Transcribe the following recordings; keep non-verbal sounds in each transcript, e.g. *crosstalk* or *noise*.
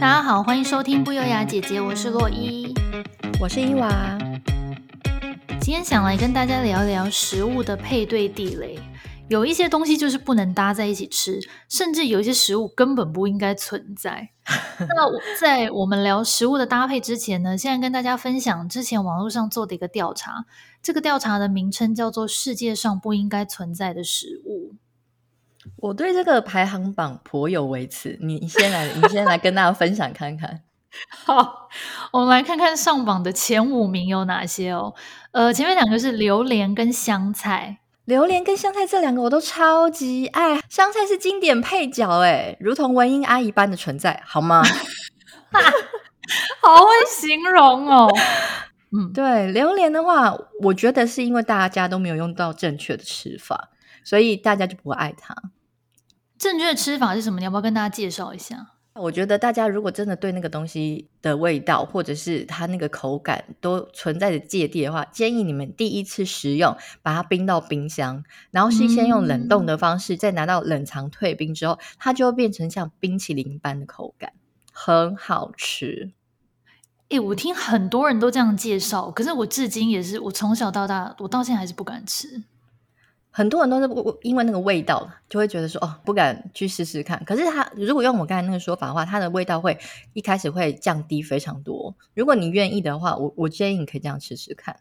大家好，欢迎收听不优雅姐姐，我是洛伊，我是伊娃。今天想来跟大家聊聊食物的配对地雷。有一些东西就是不能搭在一起吃，甚至有一些食物根本不应该存在。*laughs* 那在我们聊食物的搭配之前呢，现在跟大家分享之前网络上做的一个调查。这个调查的名称叫做“世界上不应该存在的食物”。我对这个排行榜颇有微词，你先来，你先来跟大家分享看看。*laughs* 好，我们来看看上榜的前五名有哪些哦。呃，前面两个是榴莲跟香菜。榴莲跟香菜这两个我都超级爱，香菜是经典配角哎，如同文英阿姨般的存在，好吗？*laughs* 好会形容哦。嗯，对，榴莲的话，我觉得是因为大家都没有用到正确的吃法，所以大家就不会爱它。正确的吃法是什么？你要不要跟大家介绍一下？我觉得大家如果真的对那个东西的味道，或者是它那个口感都存在着芥蒂的话，建议你们第一次食用，把它冰到冰箱，然后是先用冷冻的方式，嗯、再拿到冷藏退冰之后，它就会变成像冰淇淋般的口感，很好吃。诶，我听很多人都这样介绍，可是我至今也是，我从小到大，我到现在还是不敢吃。很多人都是因为那个味道，就会觉得说哦，不敢去试试看。可是它如果用我刚才那个说法的话，它的味道会一开始会降低非常多。如果你愿意的话，我我建议你可以这样试试看。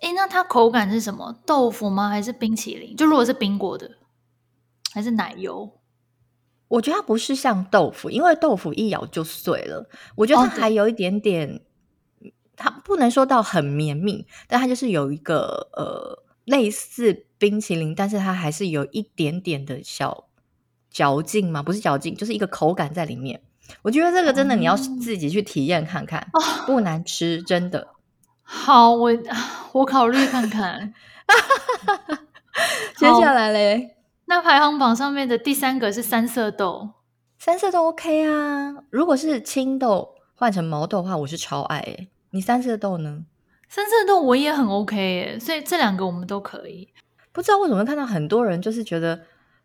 诶，那它口感是什么？豆腐吗？还是冰淇淋？就如果是冰过的，还是奶油？我觉得它不是像豆腐，因为豆腐一咬就碎了。我觉得它还有一点点，哦、它不能说到很绵密，但它就是有一个呃类似。冰淇淋，但是它还是有一点点的小嚼劲嘛，不是嚼劲，就是一个口感在里面。我觉得这个真的你要自己去体验看看，哦、不难吃，真的。好，我我考虑看看。*laughs* *laughs* 接下来嘞，那排行榜上面的第三个是三色豆，三色豆 OK 啊。如果是青豆换成毛豆的话，我是超爱诶。你三色豆呢？三色豆我也很 OK 耶，所以这两个我们都可以。不知道为什么看到很多人就是觉得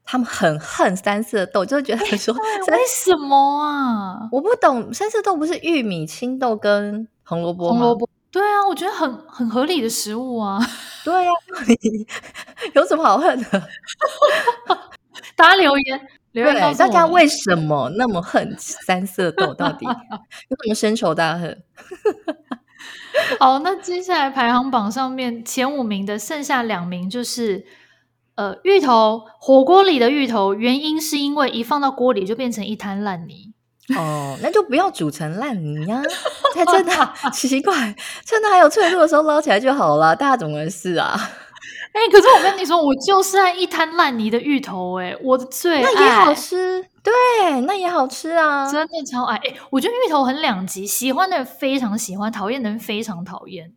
他们很恨三色豆，就是觉得说为什么啊？我不懂，三色豆不是玉米、青豆跟红萝卜吗？红萝卜，对啊，我觉得很很合理的食物啊。*laughs* 对呀、啊，*laughs* 有什么好恨的？*laughs* 大家留言留言大家为什么那么恨三色豆？到底有什么深仇大恨？*laughs* 好，那接下来排行榜上面前五名的剩下两名就是，呃，芋头火锅里的芋头，原因是因为一放到锅里就变成一滩烂泥。*laughs* 哦，那就不要煮成烂泥呀、啊！才真的 *laughs* 奇怪，趁它还有脆弱的时候捞起来就好了。大家怎么回事啊？哎、欸，可是我跟你说，我就是爱一滩烂泥的芋头、欸，哎，我的最爱，那也好吃，对，那也好吃啊，真的超爱。哎、欸，我觉得芋头很两极，喜欢的人非常喜欢，讨厌的人非常讨厌。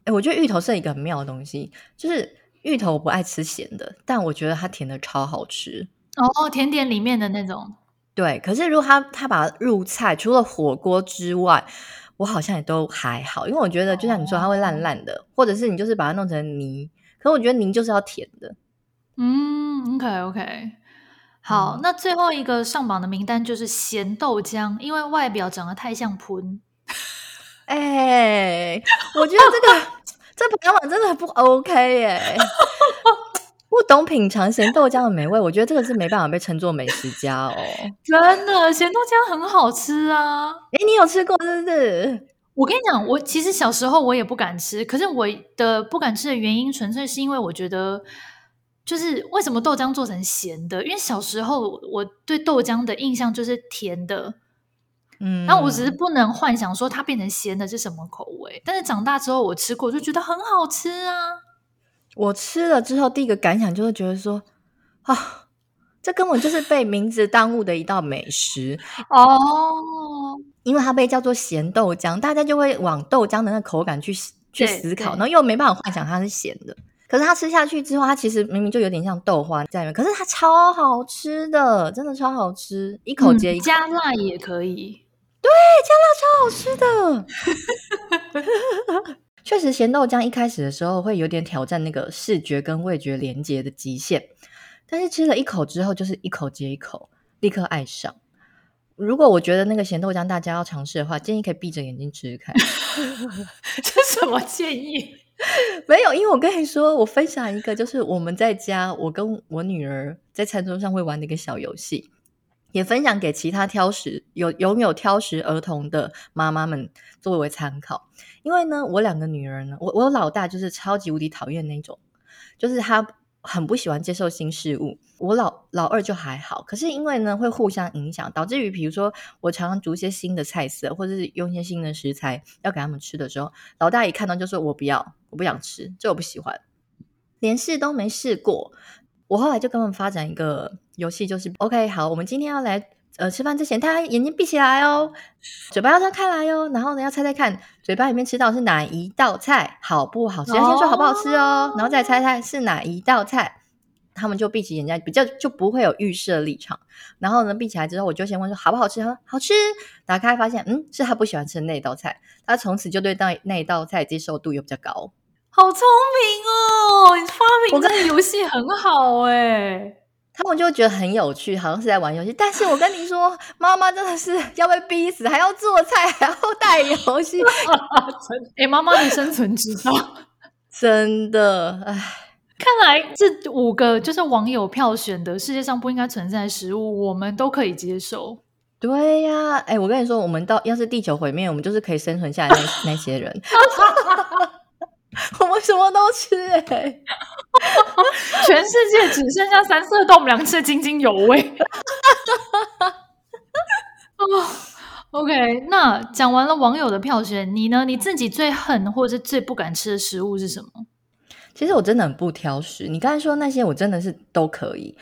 哎、欸，我觉得芋头是一个很妙的东西，就是芋头我不爱吃咸的，但我觉得它甜的超好吃。哦，甜点里面的那种，对。可是如果它它把它入菜，除了火锅之外，我好像也都还好，因为我觉得就像你说，它会烂烂的，哦、或者是你就是把它弄成泥。可我觉得您就是要甜的，嗯，OK OK，好，嗯、那最后一个上榜的名单就是咸豆浆，因为外表长得太像喷。*laughs* 哎、欸，我觉得这个这排行榜真的不 OK 耶、欸，不懂品尝咸豆浆的美味，我觉得这个是没办法被称作美食家哦。*laughs* 真的，咸豆浆很好吃啊！哎、欸，你有吃过是不是？我跟你讲，我其实小时候我也不敢吃，可是我的不敢吃的原因纯粹是因为我觉得，就是为什么豆浆做成咸的？因为小时候我对豆浆的印象就是甜的，嗯，然后我只是不能幻想说它变成咸的是什么口味。但是长大之后我吃过，就觉得很好吃啊。我吃了之后，第一个感想就是觉得说，啊。这根本就是被名字耽误的一道美食哦，因为它被叫做咸豆浆，大家就会往豆浆的那口感去去思考，然后又没办法幻想它是咸的。可是它吃下去之后，它其实明明就有点像豆花在里面，可是它超好吃的，真的超好吃，一口接一口。嗯，加辣也可以，对，加辣超好吃的。*laughs* 确实，咸豆浆一开始的时候会有点挑战那个视觉跟味觉连接的极限。但是吃了一口之后，就是一口接一口，立刻爱上。如果我觉得那个咸豆浆大家要尝试的话，建议可以闭着眼睛吃吃看。*laughs* 这什么建议？*laughs* 没有，因为我跟你说，我分享一个，就是我们在家，我跟我女儿在餐桌上会玩的一个小游戏，也分享给其他挑食有拥有挑食儿童的妈妈们作为参考。因为呢，我两个女儿呢，我我老大就是超级无敌讨厌那种，就是他。很不喜欢接受新事物，我老老二就还好，可是因为呢会互相影响，导致于比如说我常常煮一些新的菜色，或者是用一些新的食材要给他们吃的时候，老大一看到就说我不要，我不想吃，这我不喜欢，连试都没试过。我后来就跟他们发展一个游戏，就是 OK，好，我们今天要来。呃，吃饭之前，大家眼睛闭起来哦，嘴巴要张开来哦，然后呢，要猜猜看，嘴巴里面吃到是哪一道菜，好不好吃？要先说好不好吃哦，然后再猜猜是哪一道菜。他们就闭起眼睛，比较就不会有预设立场。然后呢，闭起来之后，我就先问说好不好吃？他好吃。打开发现，嗯，是他不喜欢吃的那一道菜。他从此就对那那一道菜接受度又比较高。好聪明哦，你发明这个游戏很好哎。他们就觉得很有趣，好像是在玩游戏。但是我跟你说，妈妈真的是要被逼死，还要做菜，*laughs* 还要带游戏。*laughs* 哎、欸，妈妈的生存之道，*laughs* 真的哎。看来这五个就是网友票选的世界上不应该存在的食物，我们都可以接受。对呀、啊，哎，我跟你说，我们到要是地球毁灭，我们就是可以生存下来那那些人。*laughs* 我们什么都吃哎、欸，*laughs* 全世界只剩下三色豆，我们两个吃的津津有味。*laughs* 哦、oh,，OK，那讲完了网友的票选，你呢？你自己最恨或者是最不敢吃的食物是什么？其实我真的很不挑食，你刚才说那些，我真的是都可以。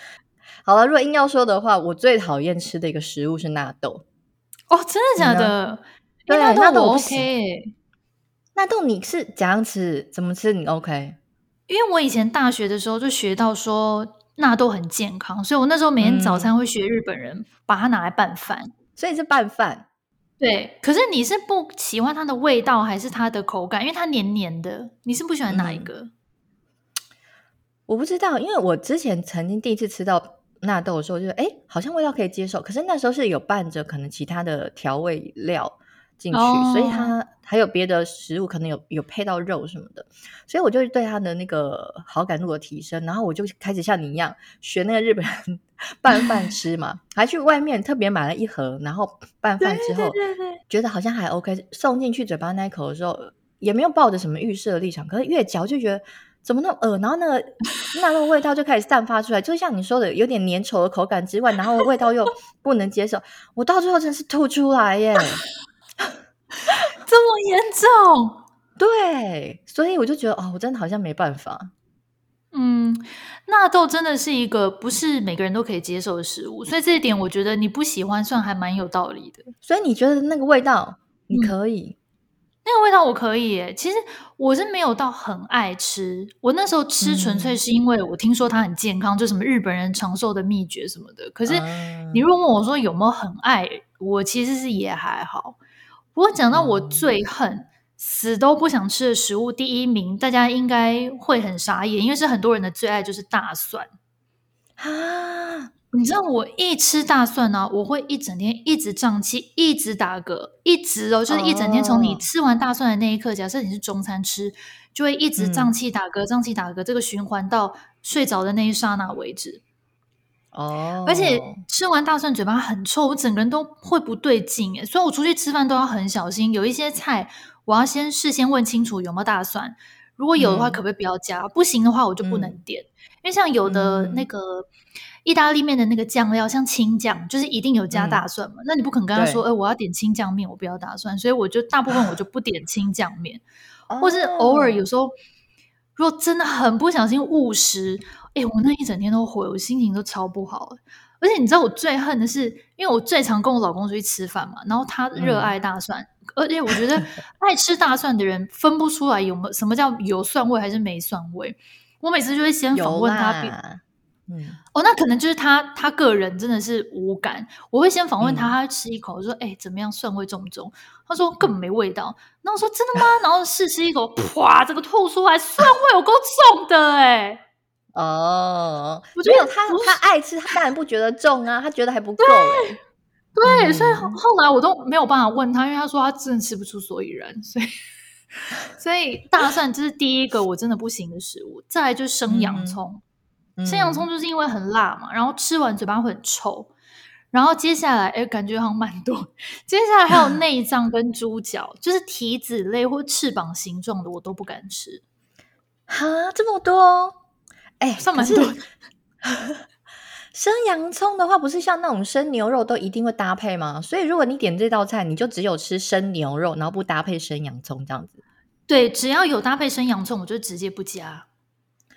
好了，如果硬要说的话，我最讨厌吃的一个食物是纳豆。哦，真的假的？对，纳豆我 OK。纳豆你是怎样吃？怎么吃你 OK？因为我以前大学的时候就学到说纳豆很健康，所以我那时候每天早餐会学日本人、嗯、把它拿来拌饭，所以是拌饭。对，可是你是不喜欢它的味道还是它的口感？因为它黏黏的，你是不喜欢哪一个？嗯、我不知道，因为我之前曾经第一次吃到纳豆的时候，就觉得哎，好像味道可以接受。可是那时候是有拌着可能其他的调味料。进去，所以它还有别的食物，可能有有配到肉什么的，所以我就对它的那个好感度的提升，然后我就开始像你一样学那个日本人 *laughs* 拌饭吃嘛，还去外面特别买了一盒，然后拌饭之后觉得好像还 OK，送进去嘴巴那一口的时候也没有抱着什么预设的立场，可是越嚼就觉得怎么那么恶，然后那个那个味道就开始散发出来，就像你说的有点粘稠的口感之外，然后味道又不能接受，我到最后真是吐出来耶。*laughs* 这么严重？*laughs* 对，所以我就觉得哦，我真的好像没办法。嗯，纳豆真的是一个不是每个人都可以接受的食物，所以这一点我觉得你不喜欢算还蛮有道理的。所以你觉得那个味道你可以？嗯，那个味道我可以耶。其实我是没有到很爱吃，我那时候吃纯粹是因为我听说它很健康，嗯，就什么日本人长寿的秘诀什么的。可是你如果问我说有没有很爱，我其实是也还好。不过讲到我最恨、嗯、死都不想吃的食物，第一名大家应该会很傻眼，因为是很多人的最爱，就是大蒜啊！你知道我一吃大蒜呢、啊，我会一整天一直胀气，一直打嗝，一直哦，就是一整天从你吃完大蒜的那一刻，哦、假设你是中餐吃，就会一直胀气打嗝，胀气打嗝，这个循环到睡着的那一刹那为止。哦，而且吃完大蒜嘴巴很臭，我整个人都会不对劲诶，所以我出去吃饭都要很小心。有一些菜我要先事先问清楚有没有大蒜，如果有的话可不可以不要加，嗯、不行的话我就不能点。嗯、因为像有的那个意大利面的那个酱料，像青酱，就是一定有加大蒜嘛。嗯、那你不可能跟他说，哎，我要点青酱面，我不要大蒜。所以我就大部分我就不点青酱面，或是偶尔有时候如果真的很不小心误食。哎，我那一整天都毁，我心情都超不好。而且你知道我最恨的是，因为我最常跟我老公出去吃饭嘛，然后他热爱大蒜，嗯、而且我觉得爱吃大蒜的人分不出来有没有什么叫有蒜味还是没蒜味。我每次就会先访问他，嗯，哦，那可能就是他他个人真的是无感。我会先访问他，他吃一口，我说：“哎，怎么样？蒜味重不重？”他说：“根本没味道。”那我说：“真的吗？”然后试吃一口，啪，这个吐出来，蒜味有够重的哎。哦，我觉得他他爱吃，他当然不觉得重啊，他觉得还不够。对，嗯、所以后来我都没有办法问他，因为他说他真的吃不出所以然，所以所以大蒜这是第一个我真的不行的食物。再来就是生洋葱，嗯、生洋葱就是因为很辣嘛，然后吃完嘴巴会很臭。然后接下来，哎，感觉好像蛮多。接下来还有 *laughs* 内脏跟猪脚，就是蹄子类或翅膀形状的，我都不敢吃。哈，这么多？哎，*laughs* 算蛮多。*laughs* 生洋葱的话，不是像那种生牛肉都一定会搭配吗？所以如果你点这道菜，你就只有吃生牛肉，然后不搭配生洋葱这样子。对，只要有搭配生洋葱，我就直接不加。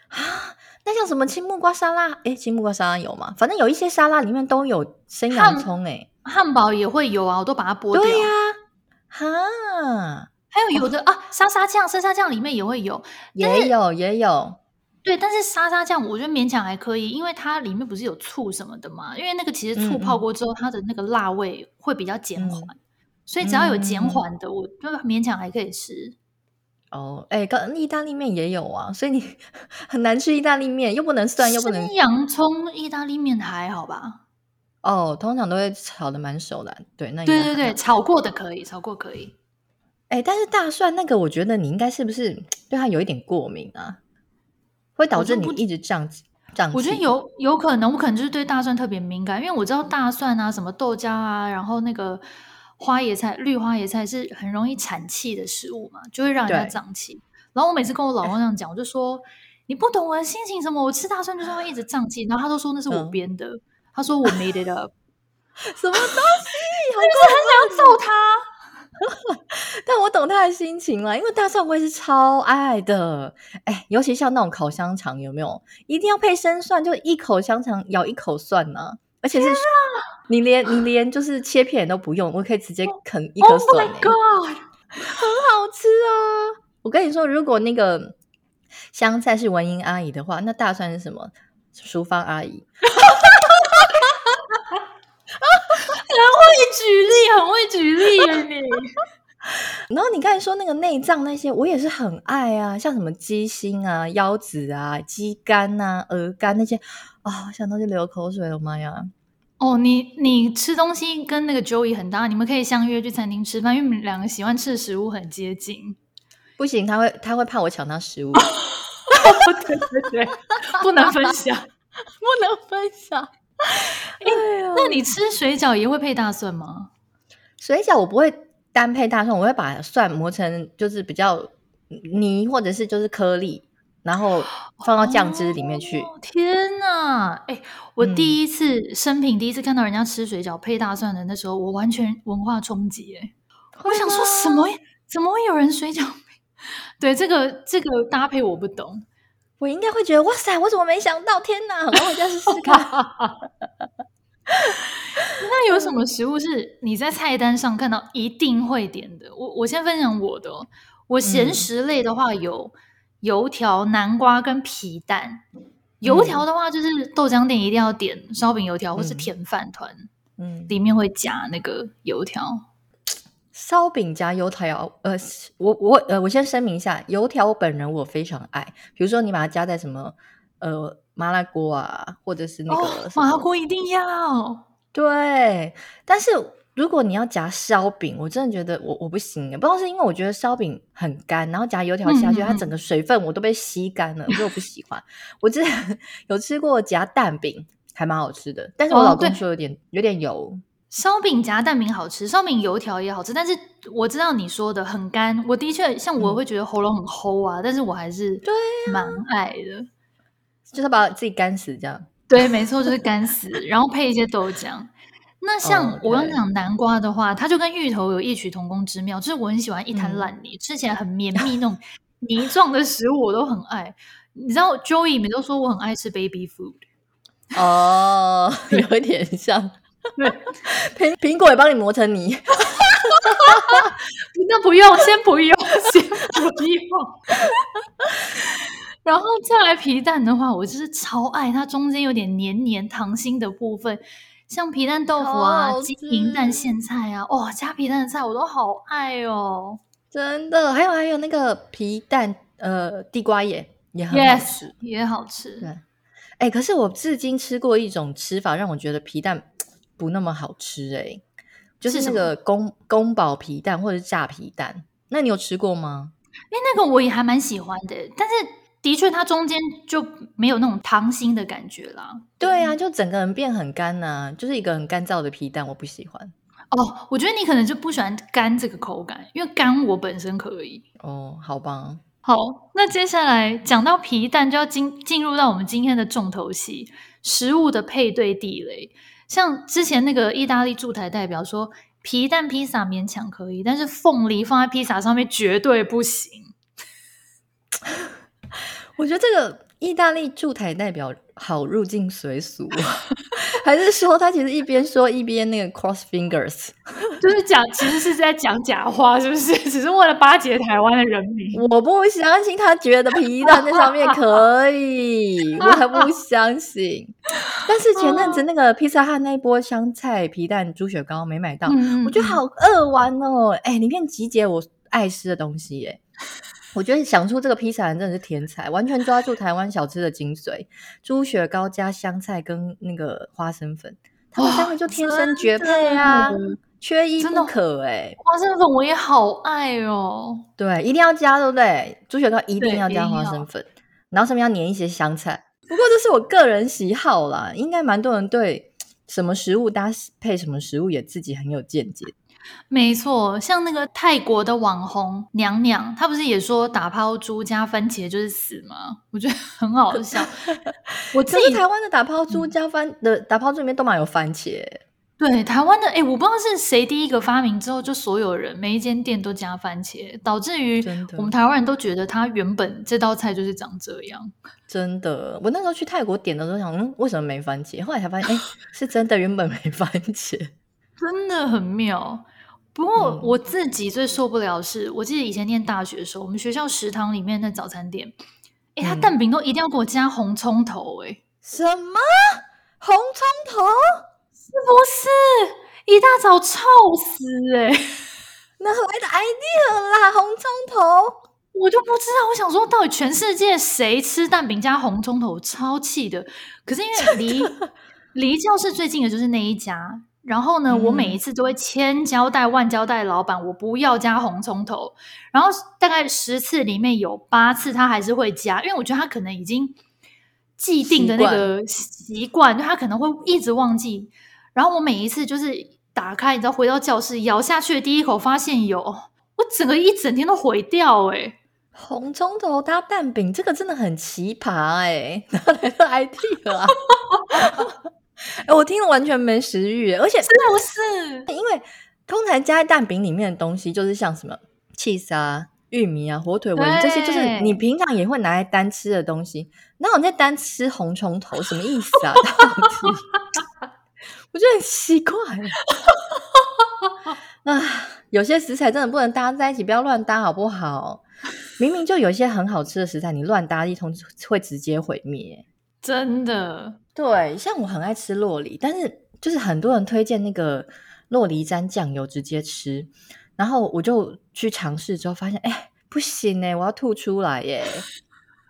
啊。*gasps* 那像什么青木瓜沙拉？哎，青木瓜沙拉有吗？反正有一些沙拉里面都有生洋葱，哎，汉堡也会有啊，我都把它剥掉。对呀、啊，哈，还有有的、哦、啊，沙沙酱，沙沙酱里面也会有，也有也有。对，但是沙沙酱我觉得勉强还可以，因为它里面不是有醋什么的嘛，因为那个其实醋泡过之后，它的那个辣味会比较减缓，嗯、所以只要有减缓的，嗯、我就勉强还可以吃。哦，哎，刚意大利面也有啊，所以你 *laughs* 很难吃意大利面，又不能蒜，又不能。洋葱意大利面还好吧？哦，通常都会炒的蛮熟的，对，那对对对，炒过的可以，炒过可以。哎，但是大蒜那个，我觉得你应该是不是 *tsk* 对它有一点过敏啊？会导致你一直胀胀。我觉得有有可能，我可能就是对大蒜特别敏感，因为我知道大蒜啊，什么豆浆啊，然后那个。花椰菜、绿花椰菜是很容易产气的食物嘛，就会让人家胀气。然后我每次跟我老公这 *laughs* 样讲，我就说你不懂我的心情什么？我吃大蒜就是会一直胀气。然后他都说那是我编的，嗯、他说我 made it up，*laughs* 什么东西？*laughs* 我就是很想揍他。*laughs* 但我懂他的心情了，因为大蒜我也是超爱的。哎，尤其像那种烤香肠，有没有一定要配生蒜？就一口香肠咬一口蒜呢、啊？而且是，你连你连就是切片都不用，我可以直接啃一颗蒜。Oh my god，很好吃啊！我跟你说，如果那个香菜是文英阿姨的话，那大蒜是什么？淑芳阿姨。*laughs* 很会举例，很会举例啊你。*laughs* 然后你刚才说那个内脏那些，我也是很爱啊，像什么鸡心啊、腰子啊、鸡肝啊、鹅肝那些。啊、哦，想到就流口水了，妈呀！哦，你你吃东西跟那个 Joey 很搭，你们可以相约去餐厅吃饭，因为你们两个喜欢吃的食物很接近。不行，他会他会怕我抢他食物。对 *laughs* 对对，*laughs* 不能分享，不能分享。*laughs* 哎，那你吃水饺也会配大蒜吗？水饺我不会单配大蒜，我会把蒜磨成就是比较泥，或者是就是颗粒。然后放到酱汁里面去。哦、天哪！哎，我第一次、嗯、生平第一次看到人家吃水饺配大蒜的，那时候我完全文化冲击。哎，我想说什么？怎么会有人水饺？*laughs* 对，这个这个搭配我不懂。我应该会觉得哇塞，我怎么没想到？天哪！我回家试试看。*laughs* 那有什么食物是你在菜单上看到一定会点的？我我先分享我的。我咸食类的话有。嗯油条、南瓜跟皮蛋。油条的话，就是豆浆店一定要点烧饼油条，或是甜饭团。嗯，里面会夹那个油条。烧饼夹油条，呃，我我呃，我先声明一下，油条我本人我非常爱。比如说，你把它加在什么呃麻辣锅啊，或者是那个、哦、麻辣锅一定要。对，但是。如果你要夹烧饼，我真的觉得我我不行，不知道是因为我觉得烧饼很干，然后夹油条下去，嗯、它整个水分我都被吸干了，所以我不喜欢。*laughs* 我之前有吃过夹蛋饼，还蛮好吃的，但是我老公说有点、哦、有点油。烧饼夹蛋饼好吃，烧饼油条也好吃，但是我知道你说的很干，我的确像我会觉得喉咙很齁啊，嗯、但是我还是对蛮爱的，啊、就是把自己干死这样。对，没错，就是干死，*laughs* 然后配一些豆浆。那像我刚讲南瓜的话，oh, 它就跟芋头有异曲同工之妙，就是我很喜欢一滩烂泥，嗯、吃起来很绵密那种泥状的食物，我都很爱。你知道 Joey 们都说我很爱吃 baby food，哦，oh, *laughs* 有一点像，苹苹果也帮你磨成泥，*laughs* 那不用，先不用，*laughs* 先不用。然后再来皮蛋的话，我就是超爱它中间有点黏黏糖心的部分。像皮蛋豆腐啊，鸡皮蛋苋菜啊，哇、哦，加皮蛋的菜我都好爱哦，真的。还有还有那个皮蛋，呃，地瓜叶也很好吃，yes, 也好吃。对，哎，可是我至今吃过一种吃法，让我觉得皮蛋不那么好吃哎、欸，就是那个宫宫保皮蛋或者是炸皮蛋，那你有吃过吗？哎，那个我也还蛮喜欢的，但是的确它中间就没有那种溏心的感觉啦。对啊，就整个人变很干呐、啊，就是一个很干燥的皮蛋，我不喜欢。哦，我觉得你可能就不喜欢干这个口感，因为干我本身可以。哦，好吧。好，那接下来讲到皮蛋，就要进进入到我们今天的重头戏——食物的配对地雷。像之前那个意大利驻台代表说，皮蛋披萨勉强可以，但是凤梨放在披萨上面绝对不行。*laughs* 我觉得这个意大利驻台代表好入境随俗。*laughs* 还是说他其实一边说一边那个 cross fingers，*laughs* 就是讲其实是在讲假话，是不是？*laughs* 只是为了巴结台湾的人民。我不相信他觉得皮蛋在上面可以，我才不相信。但是前阵子那个披萨汉那一波香菜皮蛋猪血糕没买到，嗯、我觉得好饿玩哦。哎、欸，里面集结我爱吃的东西耶。我觉得想出这个披萨人真的是天才，完全抓住台湾小吃的精髓。猪血糕加香菜跟那个花生粉，他们三个就天生绝配啊，缺一不可哎。花生粉我也好爱哦，对，一定要加，对不对？猪血糕一定要加花生粉，然后上面要粘一些香菜。不过这是我个人喜好啦，应该蛮多人对什么食物搭配什么食物也自己很有见解。没错，像那个泰国的网红娘娘，她不是也说打抛猪加番茄就是死吗？我觉得很好笑。*laughs* 我自己台湾的打抛猪加番、嗯、的打抛猪里面都蛮有番茄。对，台湾的哎，我不知道是谁第一个发明之后，就所有人每一间店都加番茄，导致于我们台湾人都觉得它原本这道菜就是长这样。真的，我那时候去泰国点的时候想，嗯，为什么没番茄？后来才发现，哎，是真的原本没番茄，*laughs* 真的很妙。不过我自己最受不了的是，嗯、我记得以前念大学的时候，我们学校食堂里面的早餐店，哎，他蛋饼都一定要给我加红葱头，哎，什么红葱头？是不是一大早臭死？哎，*laughs* 哪来的 idea 啦？红葱头，我就不知道。我想说，到底全世界谁吃蛋饼加红葱头？超气的。可是因为离离教室最近的就是那一家。然后呢，我每一次都会千交代万交代老板，我不要加红葱头。然后大概十次里面有八次他还是会加，因为我觉得他可能已经既定的那个习惯，就他可能会一直忘记。然后我每一次就是打开，你知道，回到教室咬下去的第一口，发现有，我整个一整天都毁掉哎。红葱头搭蛋饼，这个真的很奇葩哎，*laughs* 哪来的 idea 啊？*laughs* 哎，我听了完全没食欲，而且真的不是，因为通常加在蛋饼里面的东西，就是像什么 cheese 啊、玉米啊、火腿纹这些，就是你平常也会拿来单吃的东西。那我在单吃红虫头，什么意思啊？*laughs* 到底 *laughs* 我觉得很奇怪。*laughs* 啊，有些食材真的不能搭在一起，不要乱搭，好不好？明明就有一些很好吃的食材，你乱搭一通会直接毁灭。真的。对，像我很爱吃洛梨，但是就是很多人推荐那个洛梨沾酱油直接吃，然后我就去尝试之后发现，哎，不行哎，我要吐出来耶！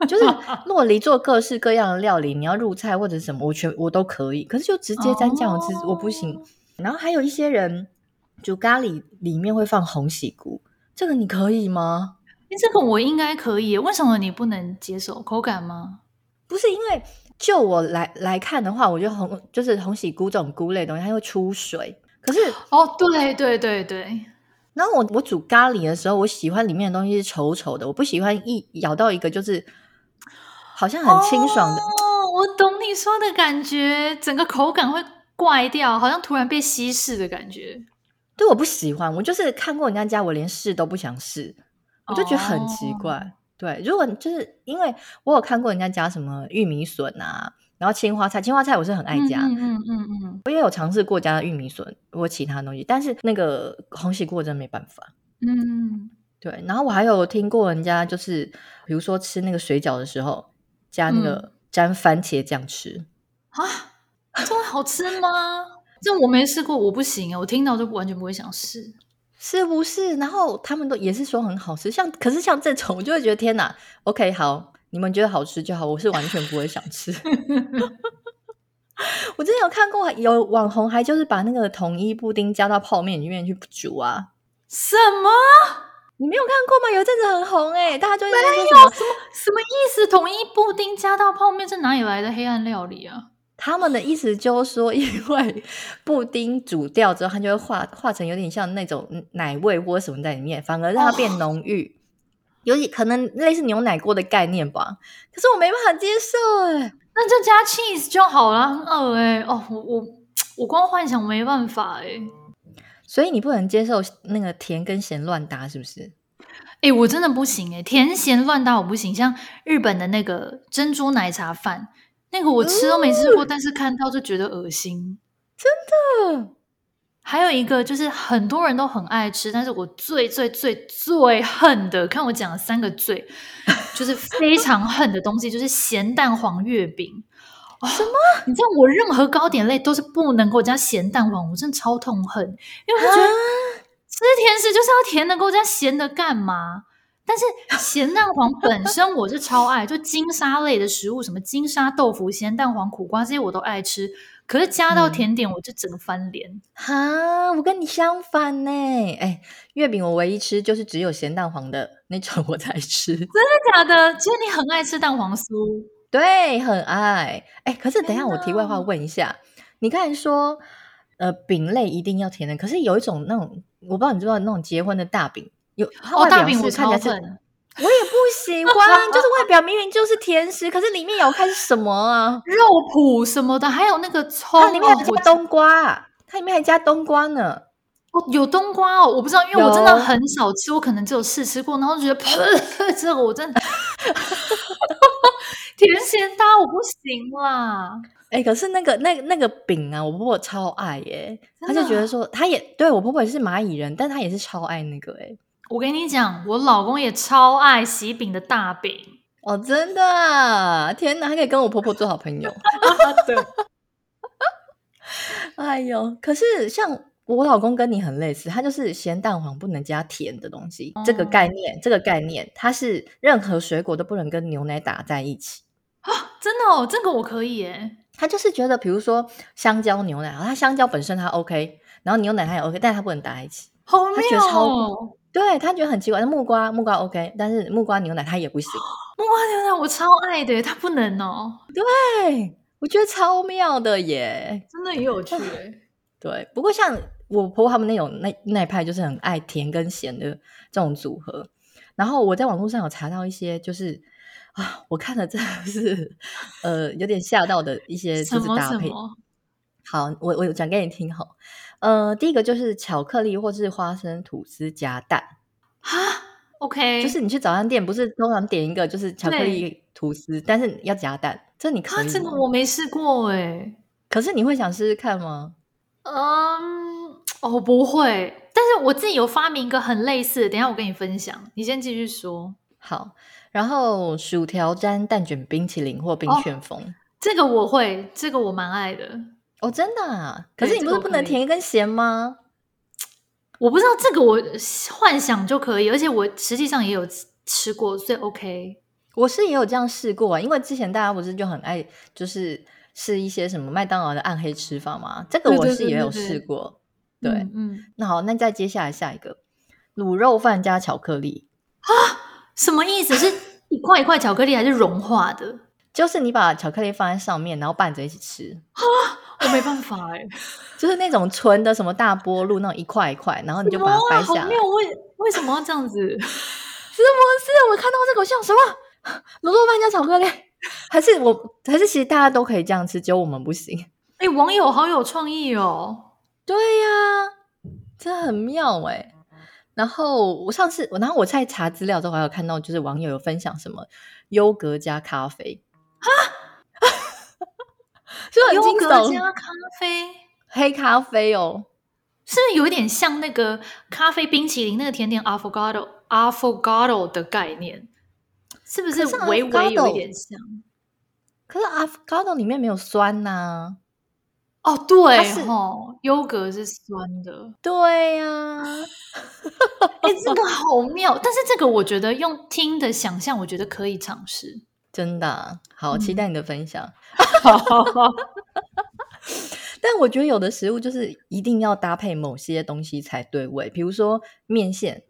就是 *laughs* 洛梨做各式各样的料理，你要入菜或者什么，我全我都可以，可是就直接沾酱油吃，哦，我不行。然后还有一些人煮咖喱里面会放红喜菇，这个你可以吗？这个我应该可以，为什么你不能接受？口感吗？不是因为。就我来来看的话，我觉得红就是红喜菇这种菇类的东西，它会出水。可是哦，对对对对。然后我我煮咖喱的时候，我喜欢里面的东西是稠稠的，我不喜欢一咬到一个就是好像很清爽的。哦，我懂你说的感觉，整个口感会怪掉，好像突然被稀释的感觉。对，我不喜欢。我就是看过人家家，我连试都不想试，我就觉得很奇怪。哦对，如果就是因为我有看过人家加什么玉米笋啊，然后青花菜，青花菜我是很爱加，嗯嗯嗯嗯，我也有尝试过加玉米笋或其他东西，但是那个红喜菇真的没办法，嗯，对。然后我还有听过人家就是，比如说吃那个水饺的时候加那个沾番茄酱吃啊，这会好吃吗？*laughs* 这我没试过，我不行啊，我听到就完全不会想试。是不是？然后他们都也是说很好吃，像可是像这种，我就会觉得天哪！OK，好，你们觉得好吃就好，我是完全不会想吃。*laughs* 我之前有看过，有网红还就是把那个统一布丁加到泡面里面去煮啊。什么？你没有看过吗？有一阵子很红哎、欸，大家就在说什么什么意思？统一布丁加到泡面，这哪里来的黑暗料理啊？他们的意思就是说，*laughs* 因为布丁煮掉之后，它就会化化成有点像那种奶味或什么在里面，反而让它变浓郁，哦、有点可能类似牛奶锅的概念吧。可是我没办法接受哎、欸，那就加 cheese 就好了，很饿哎、欸、哦，我我我光幻想没办法哎、欸。所以你不能接受那个甜跟咸乱搭，是不是？哎、欸，我真的不行哎、欸，甜咸乱搭我不行。像日本的那个珍珠奶茶饭，那个我吃都没吃过，嗯、但是看到就觉得恶心，真的。还有一个就是很多人都很爱吃，但是我最最最最恨的，看我讲了三个最，就是非常恨的东西，就是咸蛋黄月饼。什么？你知道我任何糕点类都是不能够加咸蛋黄，我真的超痛恨，因为我觉得吃甜食就是要甜的，给我加咸的干嘛？但是咸蛋黄本身我是超爱，就金沙类的食物，什么金沙豆腐、咸蛋黄、苦瓜这些我都爱吃。可是加到甜点，我就整个翻脸。哈、嗯，我跟你相反呢。哎，月饼我唯一吃就是只有咸蛋黄的那种我才吃。真的假的？其实你很爱吃蛋黄酥。对，很爱。哎，可是等一下我题外话问一下，你刚才说，呃，饼类一定要甜的，可是有一种那种，我不知道你知不知道那种结婚的大饼，有哦，大饼我超恨，我也不喜欢，*laughs* 就是外表明明就是甜食，可是里面咬开是什么啊？肉脯什么的，还有那个葱，它里面还加冬瓜，它里面还加冬瓜呢。哦，有冬瓜哦，我不知道，因为我真的很少吃，我可能只有试吃过，然后就觉得噗，*laughs* 这个我真的。*laughs* 甜咸搭我不行啦，哎、欸，可是那个那那个饼啊，我婆婆超爱耶，她就觉得说，她也对我婆婆也是蚂蚁人，但她也是超爱那个哎。我跟你讲，我老公也超爱喜饼的大饼哦，真的，天哪，还可以跟我婆婆做好朋友。*laughs* *laughs* 对，*laughs* 哎呦，可是像我老公跟你很类似，他就是咸蛋黄不能加甜的东西，嗯、这个概念，这个概念，它是任何水果都不能跟牛奶打在一起。啊，真的哦，这个我可以耶。他就是觉得，比如说香蕉牛奶，他香蕉本身他 OK，然后牛奶他也 OK，但是他不能打在一起。好妙哦。对，他觉得很奇怪。那木瓜木瓜 OK，但是木瓜牛奶他也不行。*gasps* 木瓜牛奶我超爱的，他不能哦。对，我觉得超妙的耶，真的很有趣耶。*laughs* 对，不过像我婆婆他们那种那那一派，就是很爱甜跟咸的这种组合。然后我在网络上有查到一些，就是。啊，我看了真的是，呃，有点吓到的一些就是搭配。好，我我讲给你听哈。呃，第一个就是巧克力或是花生吐司夹蛋。哈，OK，就是你去早餐店不是通常点一个就是巧克力吐司，但是要夹蛋，这你可以吗？这个我没试过哎。可是你会想试试看吗？嗯，哦，不会。但是我自己有发明一个很类似的，等一下我跟你分享。你先继续说。好。然后薯条沾蛋卷冰淇淋或冰旋风，哦，这个我会，这个我蛮爱的哦，真的啊？可是你不是不能甜跟咸吗？*tsk* 我不知道这个我幻想就可以，而且我实际上也有吃过，所以 OK。我是也有这样试过啊，因为之前大家不是就很爱就是试一些什么麦当劳的暗黑吃法嘛，这个我是也有试过。对，对，对，对，对，嗯，那好，那再接下来下一个卤肉饭加巧克力啊。什么意思？是一块一块巧克力，还是融化的？就是你把巧克力放在上面，然后拌着一起吃。啊，我没办法哎，*laughs* 就是那种纯的什么大波露那种一块一块，然后你就把它掰下来。没有为为什么要这样子？*laughs* 是不是？我看到这个像什么？卤肉饭加巧克力？还是我？还是其实大家都可以这样吃，只有我们不行？哎，网友好有创意哦！对呀，真的很妙哎。然后我上次我，然后我在查资料之后，还有看到就是网友有分享什么优格加咖啡啊，*laughs* 就很惊悚，优格加咖啡，*laughs* 黑咖啡哦，是不是有一点像那个咖啡冰淇淋那个甜点 Affogato Affogato 的概念？是不是微微有一点像？可是 Affogato 里面没有酸呐、啊。哦，对哦，优格是酸的，对呀、啊，哎、欸，这个好妙，但是这个我觉得用听的想象，我觉得可以尝试，真的，好期待你的分享。嗯、*laughs* 但我觉得有的食物就是一定要搭配某些东西才对味，比如说面线，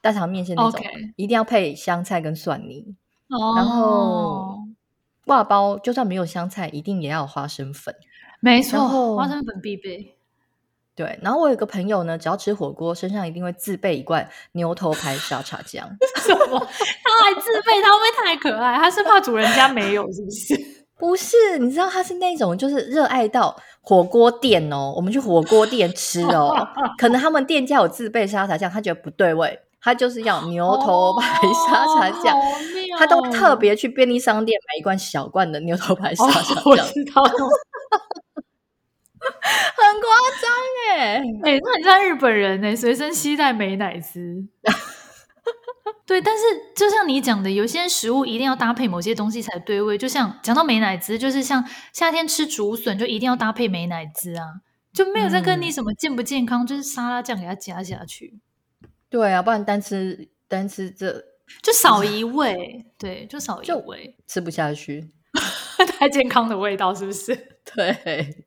大肠面线那种.一定要配香菜跟蒜泥。Oh. 然后挂包就算没有香菜，一定也要有花生粉。没错，花生粉必备。对，然后我有个朋友呢，只要吃火锅，身上一定会自备一罐牛头牌沙茶酱。*laughs* 什么？他还自备？他会不会太可爱？他是怕主人家没有，是不是？*laughs* 不是，你知道他是那种就是热爱到火锅店哦，我们去火锅店吃哦，*laughs* 可能他们店家有自备沙茶酱，他觉得不对味，他就是要牛头牌沙茶酱，哦、他都特别去便利商店买一罐小罐的牛头牌沙茶酱。哦、我知道很夸张哎，哎、欸，那很像日本人哎，随身携带美乃滋。对，但是就像你讲的，有些食物一定要搭配某些东西才对味。就像讲到美乃滋，就是像夏天吃竹笋，就一定要搭配美乃滋啊，就没有在跟你什么健不健康，嗯、就是沙拉酱给它加下去。对啊，不然单吃单吃这 *laughs* 就少 *laughs* 一味，对，就少一味，吃不下去，*laughs* 太健康的味道是不是？对。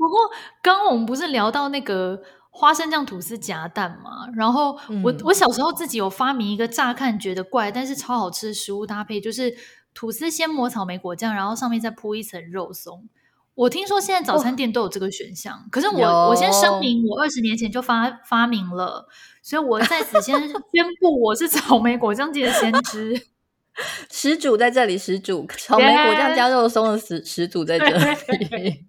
不过刚刚我们不是聊到那个。花生酱吐司夹蛋嘛，然后我、嗯、我小时候自己有发明一个乍看觉得怪，但是超好吃的食物搭配，就是吐司先抹草莓果酱，然后上面再铺一层肉松。我听说现在早餐店都有这个选项，可是我我先声明，我二十年前就发发明了，所以我在此先 *laughs* 宣布我是草莓果酱界的先知，*laughs* 始祖在这里，始祖草莓果酱加肉松的始始祖在这里。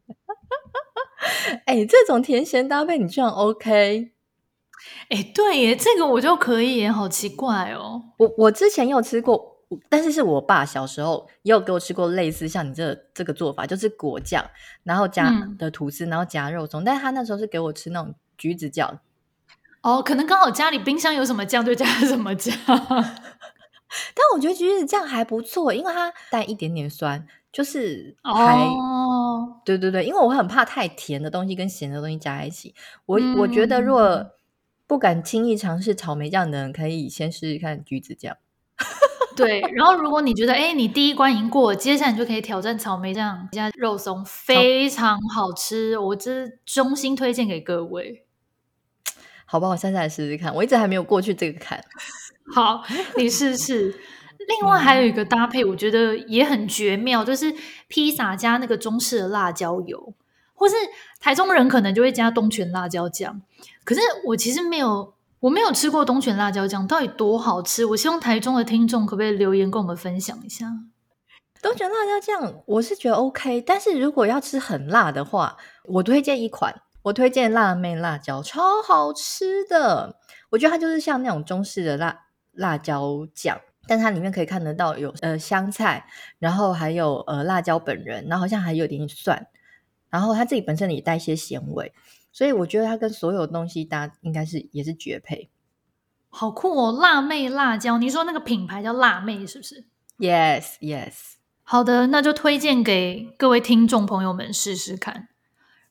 *laughs* 哎、欸，这种甜咸搭配你居然 OK？哎、欸，对耶，这个我就可以耶，好奇怪哦。我我之前有吃过，但是是我爸小时候也有给我吃过类似像你这这个做法，就是果酱，然后加的吐司，嗯、然后夹肉松。但是他那时候是给我吃那种橘子酱。哦，可能刚好家里冰箱有什么酱就加什么酱。*laughs* 但我觉得橘子酱还不错，因为它带一点点酸。就是还、哦、对对对，因为我很怕太甜的东西跟咸的东西加在一起。我、嗯、我觉得，如果不敢轻易尝试草莓酱的人，可以先试试看橘子酱。*laughs* 对，然后如果你觉得，哎，你第一关已经过了，接下来你就可以挑战草莓酱加肉松，非常好吃。我这衷心推荐给各位。好吧，我现在来试试看。我一直还没有过去这个坎。*laughs* 好，你试试。另外还有一个搭配，我觉得也很绝妙，就是披萨加那个中式的辣椒油，或是台中人可能就会加东泉辣椒酱。可是我其实没有，我没有吃过东泉辣椒酱，到底多好吃？我希望台中的听众可不可以留言跟我们分享一下？东泉辣椒酱我是觉得 OK，但是如果要吃很辣的话，我推荐一款，我推荐辣妹辣椒，超好吃的。我觉得它就是像那种中式的辣辣椒酱。但它里面可以看得到有呃香菜，然后还有呃辣椒本人，然后好像还有点蒜，然后它自己本身也带一些咸味，所以我觉得它跟所有东西搭应该是也是绝配。好酷哦！辣妹辣椒，你说那个品牌叫辣妹是不是？Yes, yes。好的，那就推荐给各位听众朋友们试试看。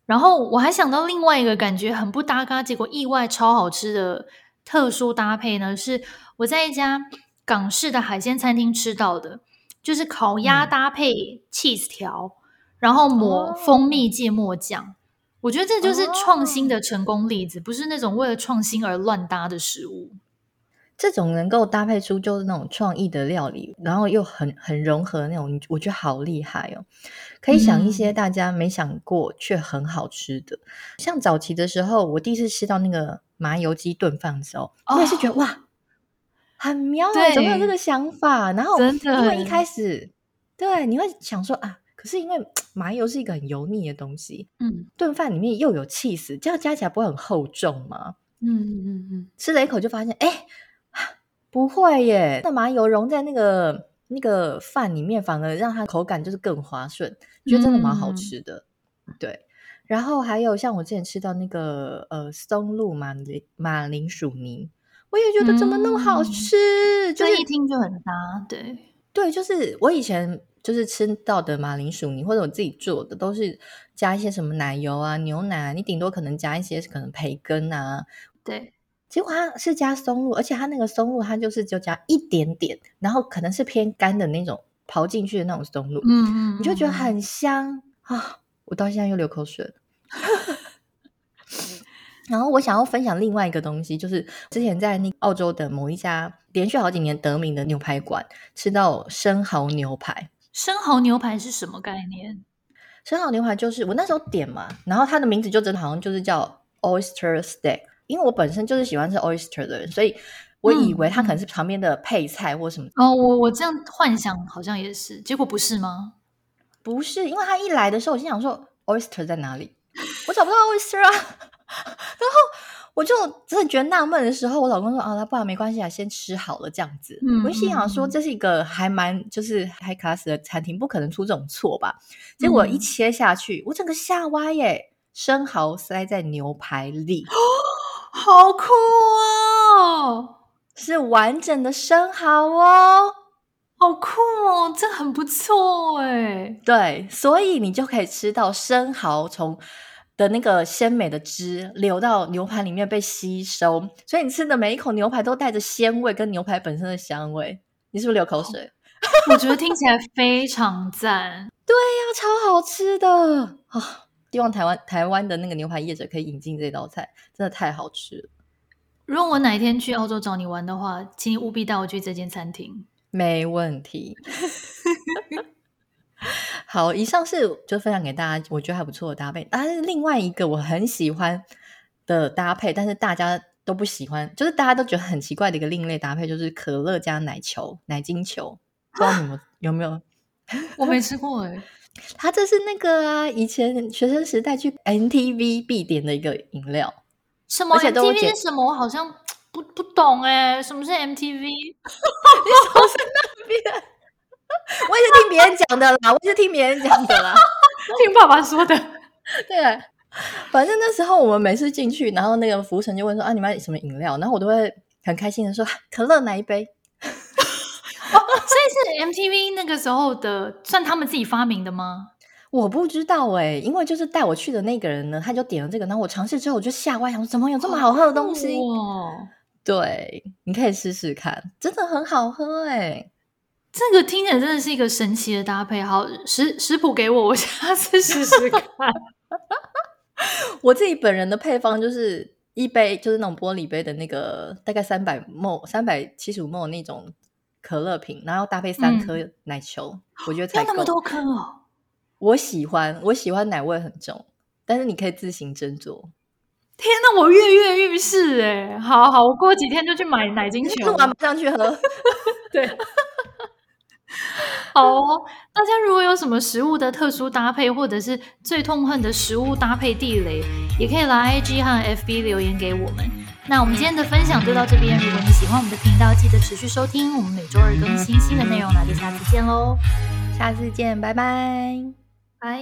然后我还想到另外一个感觉很不搭嘎，结果意外超好吃的特殊搭配呢，是我在一家。港式的海鲜餐厅吃到的，就是烤鸭搭配 cheese 条，嗯、然后抹蜂蜜芥末酱。哦、我觉得这就是创新的成功例子，哦、不是那种为了创新而乱搭的食物。这种能够搭配出就是那种创意的料理，然后又很很融合那种，我觉得好厉害哦！可以想一些大家没想过却很好吃的，嗯、像早期的时候，我第一次吃到那个麻油鸡炖饭的时候，哦、我也是觉得哇。很妙啊，对怎么有这个想法？然后因为一开始，对，你会想说啊，可是因为麻油是一个很油腻的东西，嗯，炖饭里面又有起司，这样加起来不会很厚重吗？嗯嗯嗯嗯，吃了一口就发现，哎，不会耶，那麻油融在那个那个饭里面，反而让它口感就是更滑顺，觉得真的蛮好吃的。嗯、对，然后还有像我之前吃到那个呃松露马铃马铃薯泥。我也觉得怎么那么好吃，嗯、就是一听就很搭。对对，就是我以前就是吃到的马铃薯泥，或者我自己做的，都是加一些什么奶油啊、牛奶啊，你顶多可能加一些可能培根啊。对，结果它是加松露，而且它那个松露它就是就加一点点，然后可能是偏干的那种刨进去的那种松露，嗯，你就觉得很香啊。我到现在又流口水了。然后我想要分享另外一个东西，就是之前在那澳洲的某一家连续好几年得名的牛排馆吃到生蚝牛排。生蚝牛排是什么概念？生蚝牛排就是我那时候点嘛，然后它的名字就真的好像就是叫 oyster steak，因为我本身就是喜欢吃 oyster 的人，所以我以为它可能是旁边的配菜或什么。哦，我我这样幻想好像也是，结果不是吗？不是，因为他一来的时候，我心想说 oyster 在哪里？我找不到 oyster 啊。然后我就真的觉得纳闷的时候，我老公说：“啊，那不然没关系啊，先吃好了这样子。嗯”我就心想说：“这是一个还蛮就是 high class 的餐厅，不可能出这种错吧？”结果一切下去，我整个吓歪耶！生蚝塞在牛排里，哦，*gasps* 好酷哦！是完整的生蚝哦，好酷哦，这很不错哎。对，所以你就可以吃到生蚝从。的那个鲜美的汁流到牛排里面被吸收，所以你吃的每一口牛排都带着鲜味跟牛排本身的香味。你是不是流口水？*laughs* 我觉得听起来非常赞。对呀、啊，超好吃的啊、哦！希望台湾台湾的那个牛排业者可以引进这道菜，真的太好吃了。如果我哪一天去澳洲找你玩的话，请你务必带我去这间餐厅。没问题。*laughs* 好，以上是就分享给大家，我觉得还不错的搭配。但是另外一个我很喜欢的搭配，但是大家都不喜欢，就是大家都觉得很奇怪的一个另类搭配，就是可乐加奶球、奶精球。不知道你们 *laughs* 有没有？我没吃过哎。它这是那个啊，以前学生时代去 MTV 必点的一个饮料。什么？MTV 是什么？我好像不不懂哎。什么是 MTV？你说是那边？*laughs* 我也是听别人讲的啦，我也是听别人讲的啦，*laughs* 听爸爸说的。*laughs* 对，反正那时候我们每次进去，然后那个服务生就问说：“啊，你们要什么饮料？”然后我都会很开心的说：“可乐来一杯。”哦，所以是 MTV 那个时候的，算他们自己发明的吗？我不知道哎、欸，因为就是带我去的那个人呢，他就点了这个，然后我尝试之后我就吓歪，想说怎么有这么好喝的东西？哦，对，你可以试试看，真的很好喝哎、欸。这个听起来真的是一个神奇的搭配，好，食食谱给我，我下次试试看。我自己本人的配方就是一杯，就是那种玻璃杯的那个，大概三百 ml、三百七十五 ml 那种可乐瓶，然后搭配三颗奶球，嗯、我觉得才那么多颗哦？我喜欢，我喜欢奶味很重，但是你可以自行斟酌。天哪，我跃跃欲试哎！好好，我过几天就去买奶精球，*laughs* 马上去喝。*laughs* 对。*laughs* 好哦，大家如果有什么食物的特殊搭配，或者是最痛恨的食物搭配地雷，也可以来 IG 和 FB 留言给我们。那我们今天的分享就到这边。如果你喜欢我们的频道，记得持续收听，我们每周二更新新的内容。那就下次见喽，下次见，拜拜，拜。